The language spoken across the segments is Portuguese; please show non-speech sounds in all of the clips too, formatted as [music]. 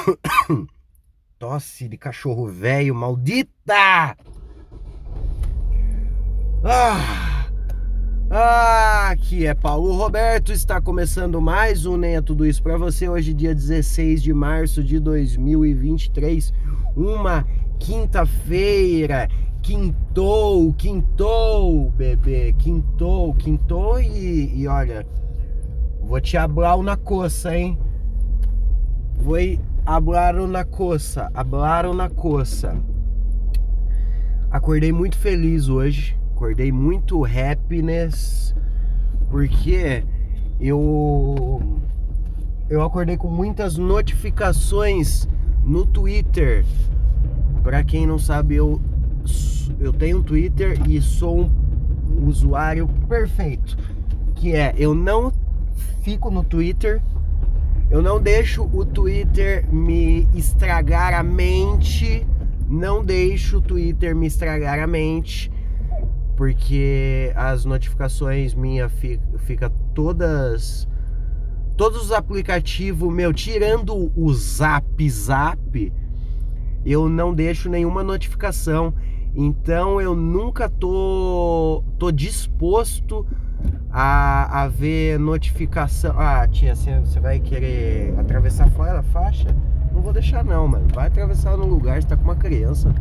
[coughs] Tosse de cachorro velho, maldita! Ah! Ah, aqui é Paulo Roberto, está começando mais um Nem é Tudo Isso para você, hoje dia 16 de março de 2023, uma quinta-feira, quintou, quintou, bebê, quintou, quintou e, e olha, vou te hablar na coça, hein? Vou hablaram na coça, hablaram na coça. Acordei muito feliz hoje, acordei muito happiness, porque eu eu acordei com muitas notificações no Twitter. Para quem não sabe, eu eu tenho um Twitter e sou um usuário perfeito, que é eu não fico no Twitter eu não deixo o Twitter me estragar a mente. Não deixo o Twitter me estragar a mente. Porque as notificações minha fica, fica todas todos os aplicativos meu, tirando o Zap Zap, eu não deixo nenhuma notificação. Então eu nunca tô tô disposto a, a ver notificação. Ah, tia, você vai querer atravessar fora a faixa? Não vou deixar não, mano. Vai atravessar no lugar, você tá com uma criança.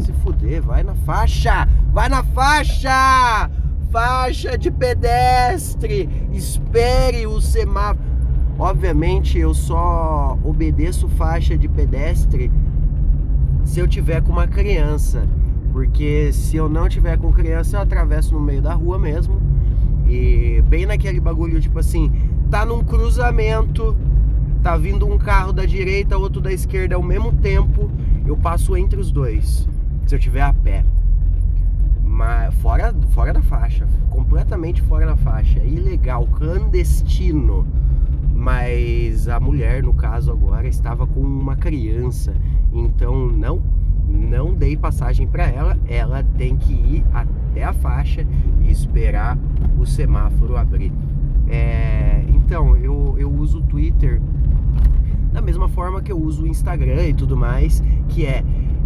Se fuder, vai na faixa! Vai na faixa! Faixa de pedestre! Espere o semáforo. Obviamente eu só obedeço faixa de pedestre se eu tiver com uma criança. Porque se eu não tiver com criança, eu atravesso no meio da rua mesmo e bem naquele bagulho, tipo assim, tá num cruzamento, tá vindo um carro da direita, outro da esquerda ao mesmo tempo, eu passo entre os dois, se eu tiver a pé. Mas fora, fora da faixa, completamente fora da faixa, ilegal, clandestino. Mas a mulher, no caso agora, estava com uma criança, então não não dei passagem para ela, ela tem que ir até a faixa e esperar o semáforo abrir. É, então, eu, eu uso o Twitter da mesma forma que eu uso o Instagram e tudo mais, que é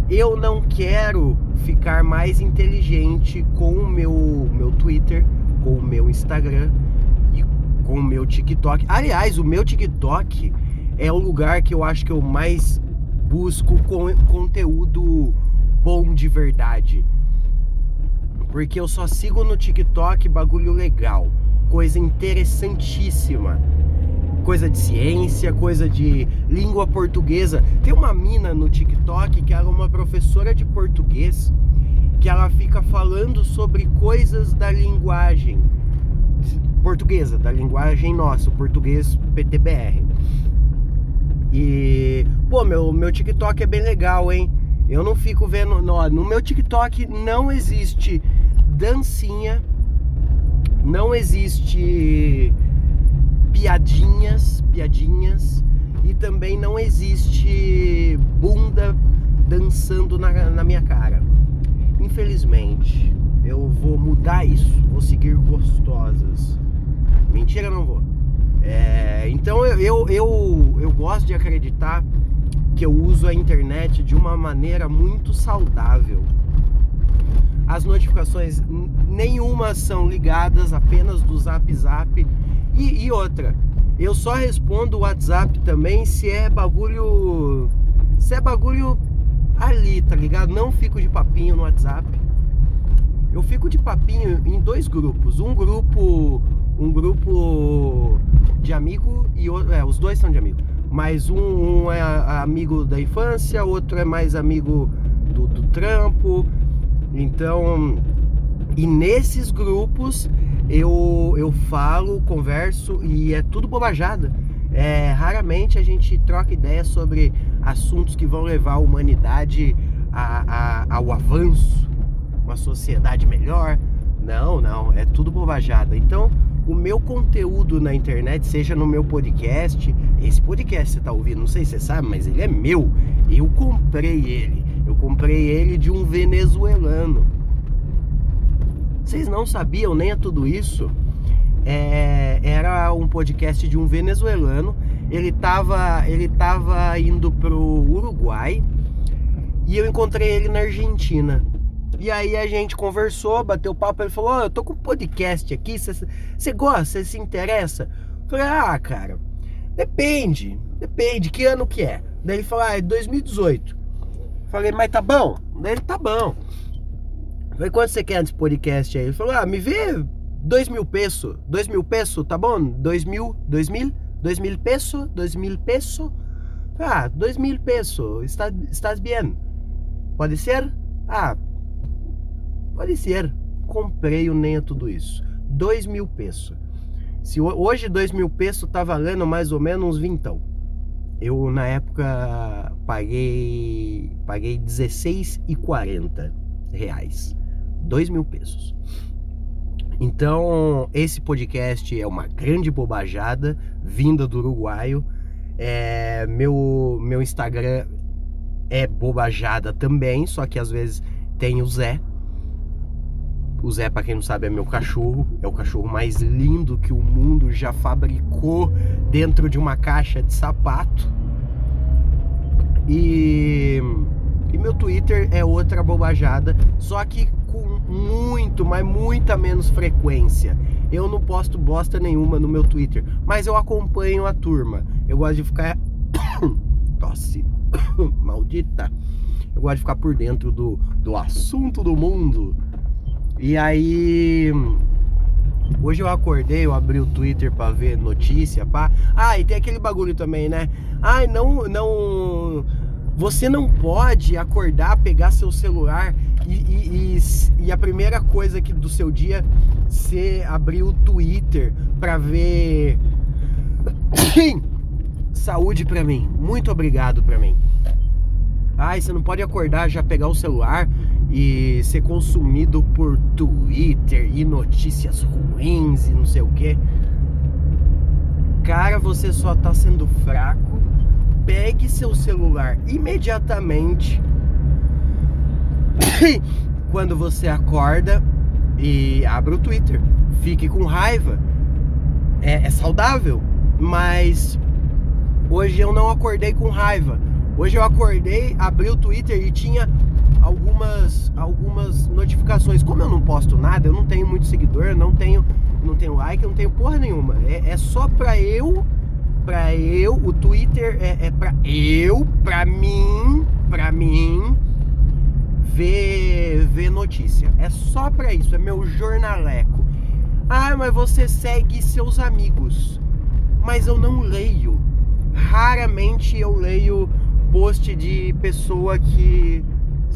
eu não quero ficar mais inteligente com o meu, meu Twitter, com o meu Instagram e com o meu TikTok. Aliás, o meu TikTok é o lugar que eu acho que eu mais busco com conteúdo bom de verdade. Porque eu só sigo no TikTok bagulho legal, coisa interessantíssima. Coisa de ciência, coisa de língua portuguesa. Tem uma mina no TikTok que ela é uma professora de português que ela fica falando sobre coisas da linguagem portuguesa, da linguagem nossa, o português PTBR. E, pô, meu, meu TikTok é bem legal, hein? Eu não fico vendo. No, no meu TikTok não existe dancinha, não existe piadinhas, piadinhas, e também não existe bunda dançando na, na minha cara. Infelizmente, eu vou mudar isso, vou seguir gostosas. Mentira, não vou. É, então eu, eu, eu, eu gosto de acreditar que eu uso a internet de uma maneira muito saudável. As notificações nenhuma são ligadas apenas do Zap Zap. E, e outra, eu só respondo o WhatsApp também se é bagulho. Se é bagulho ali, tá ligado? Não fico de papinho no WhatsApp. Eu fico de papinho em dois grupos. Um grupo. Um grupo de amigo e outro, é, os dois são de amigo. Mas um, um é amigo da infância, outro é mais amigo do, do trampo. Então, e nesses grupos eu, eu falo, converso e é tudo bobajada. É, raramente a gente troca ideias sobre assuntos que vão levar a humanidade a, a, ao avanço, uma sociedade melhor. Não, não, é tudo bobajada. Então, o meu conteúdo na internet, seja no meu podcast, esse podcast você tá ouvindo, não sei se você sabe, mas ele é meu. Eu comprei ele. Eu comprei ele de um venezuelano. Vocês não sabiam nem a tudo isso? É, era um podcast de um venezuelano ele tava, ele tava indo pro Uruguai e eu encontrei ele na Argentina. E aí a gente conversou, bateu papo, ele falou: oh, "Eu tô com um podcast aqui, você gosta, você se interessa?" Eu falei: "Ah, cara, depende, depende, que ano que é?" Daí ele falou: "Ah, é 2018." Eu falei: "Mas tá bom?" Daí ele: "Tá bom." Eu falei: "Quanto você quer nesse podcast aí?" Ele falou: "Ah, me vê dois mil pesos, dois mil pesos, tá bom? Dois mil, dois mil, dois mil pesos, dois mil pesos. Ah, dois mil pesos, está, estás bem? Pode ser? Ah, pode ser. Comprei o nem a tudo isso. Dois mil pesos. Se hoje dois mil pesos tá valendo mais ou menos uns vintão. Eu na época paguei paguei 16,40 reais. Dois mil pesos. Então, esse podcast é uma grande bobajada vinda do uruguaio. É, meu, meu Instagram é bobajada também, só que às vezes tem o Zé. O Zé, para quem não sabe, é meu cachorro. É o cachorro mais lindo que o mundo já fabricou dentro de uma caixa de sapato. E, e meu Twitter é outra bobajada, só que com muito, mas muita menos frequência. Eu não posto bosta nenhuma no meu Twitter, mas eu acompanho a turma. Eu gosto de ficar. [coughs] Tosse. [coughs] Maldita. Eu gosto de ficar por dentro do, do assunto do mundo. E aí. Hoje eu acordei, eu abri o Twitter para ver notícia, pá. Ah, e tem aquele bagulho também, né? Ai, não, não você não pode acordar, pegar seu celular e, e, e, e a primeira coisa que do seu dia ser abrir o Twitter para ver [coughs] saúde para mim. Muito obrigado para mim. Ai, você não pode acordar já pegar o celular e ser consumido por Twitter e notícias ruins e não sei o que. Cara, você só tá sendo fraco pegue seu celular imediatamente [coughs] quando você acorda e abre o Twitter. Fique com raiva. É, é, saudável, mas hoje eu não acordei com raiva. Hoje eu acordei, abri o Twitter e tinha algumas algumas notificações. Como eu não posto nada, eu não tenho muito seguidor, não tenho não tenho like, não tenho porra nenhuma. É, é só pra eu pra eu, o Twitter é, é pra eu, pra mim, pra mim ver, ver notícia. É só pra isso, é meu jornaleco. Ah, mas você segue seus amigos. Mas eu não leio. Raramente eu leio post de pessoa que,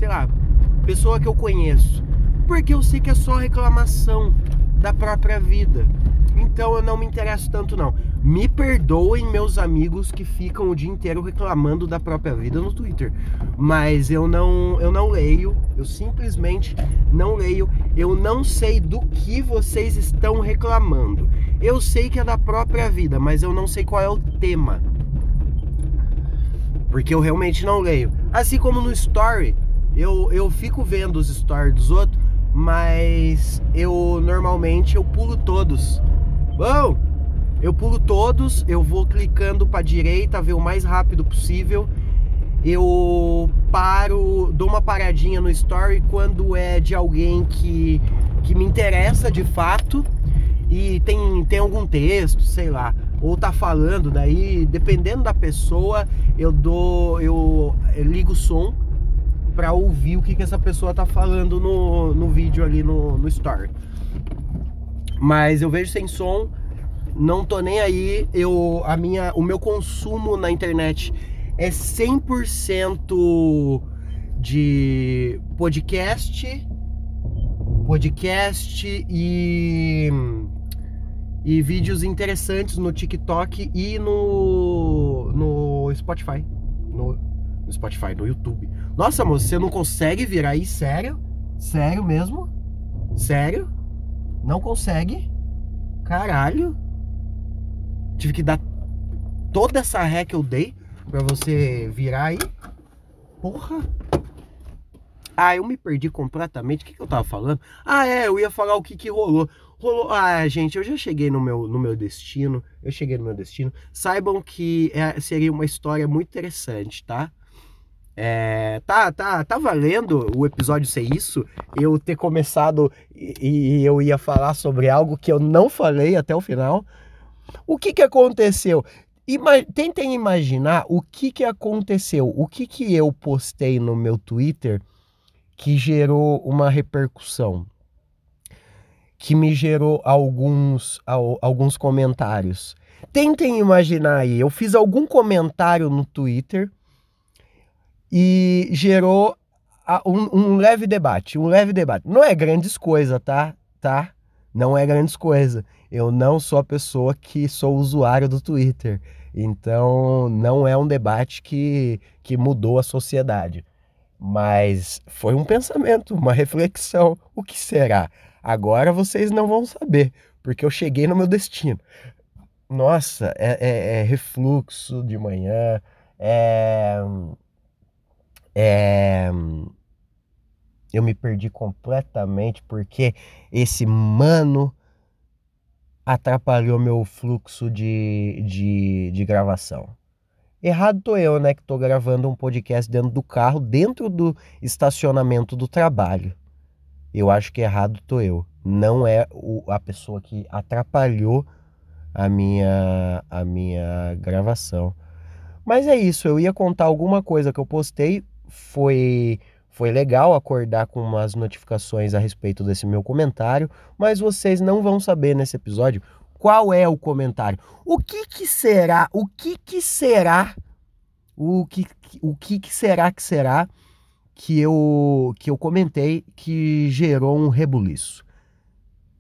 sei lá, pessoa que eu conheço. Porque eu sei que é só reclamação da própria vida. Então eu não me interesso tanto não. Me perdoem meus amigos que ficam o dia inteiro reclamando da própria vida no Twitter, mas eu não eu não leio, eu simplesmente não leio. Eu não sei do que vocês estão reclamando. Eu sei que é da própria vida, mas eu não sei qual é o tema. Porque eu realmente não leio. Assim como no story, eu, eu fico vendo os stories dos outros, mas eu normalmente eu pulo todos. Bom, eu pulo todos, eu vou clicando para direita, ver o mais rápido possível. Eu paro, dou uma paradinha no story quando é de alguém que, que me interessa de fato. E tem, tem algum texto, sei lá, ou tá falando, daí dependendo da pessoa, eu dou, eu, eu ligo o som para ouvir o que, que essa pessoa tá falando no, no vídeo ali no, no story. Mas eu vejo sem som, não tô nem aí. Eu a minha o meu consumo na internet é 100% de podcast, podcast e e vídeos interessantes no TikTok e no no Spotify, no, no Spotify, no YouTube. Nossa, moço, você não consegue virar aí sério? Sério mesmo? Sério? Não consegue? Caralho. Tive que dar toda essa ré que eu dei pra você virar aí. Porra. Ah, eu me perdi completamente. O que, que eu tava falando? Ah, é, eu ia falar o que, que rolou. rolou. Ah, gente, eu já cheguei no meu, no meu destino. Eu cheguei no meu destino. Saibam que é, seria uma história muito interessante, tá? É, tá, tá, tá valendo o episódio ser isso? Eu ter começado e, e eu ia falar sobre algo que eu não falei até o final. O que que aconteceu? Ima tentem imaginar o que que aconteceu, o que que eu postei no meu Twitter que gerou uma repercussão, que me gerou alguns, alguns comentários. Tentem imaginar aí, eu fiz algum comentário no Twitter e gerou um, um leve debate, um leve debate. Não é grandes coisa, tá? Tá? Não é grandes coisa. Eu não sou a pessoa que sou usuário do Twitter. Então, não é um debate que, que mudou a sociedade. Mas foi um pensamento, uma reflexão. O que será? Agora vocês não vão saber, porque eu cheguei no meu destino. Nossa, é, é, é refluxo de manhã, é, é, eu me perdi completamente porque esse mano atrapalhou meu fluxo de, de, de gravação. Errado tô eu, né, que tô gravando um podcast dentro do carro, dentro do estacionamento do trabalho. Eu acho que errado tô eu. Não é o, a pessoa que atrapalhou a minha, a minha gravação. Mas é isso, eu ia contar alguma coisa que eu postei. Foi foi legal acordar com umas notificações a respeito desse meu comentário, mas vocês não vão saber nesse episódio qual é o comentário. O que que será? O que que será? O que o que, que será que será que eu que eu comentei que gerou um rebuliço?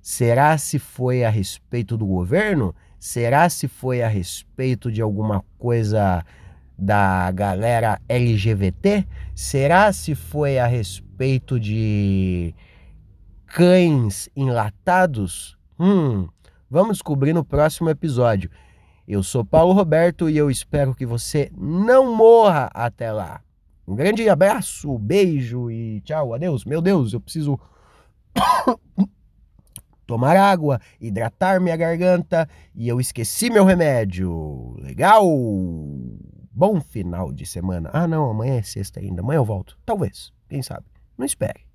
Será se foi a respeito do governo? Será se foi a respeito de alguma coisa da galera LGBT? Será se foi a respeito de cães enlatados? Hum, vamos descobrir no próximo episódio. Eu sou Paulo Roberto e eu espero que você não morra até lá. Um grande abraço, beijo e tchau, adeus. Meu Deus, eu preciso [coughs] tomar água, hidratar minha garganta e eu esqueci meu remédio. Legal? Bom final de semana. Ah, não, amanhã é sexta ainda. Amanhã eu volto. Talvez. Quem sabe? Não espere.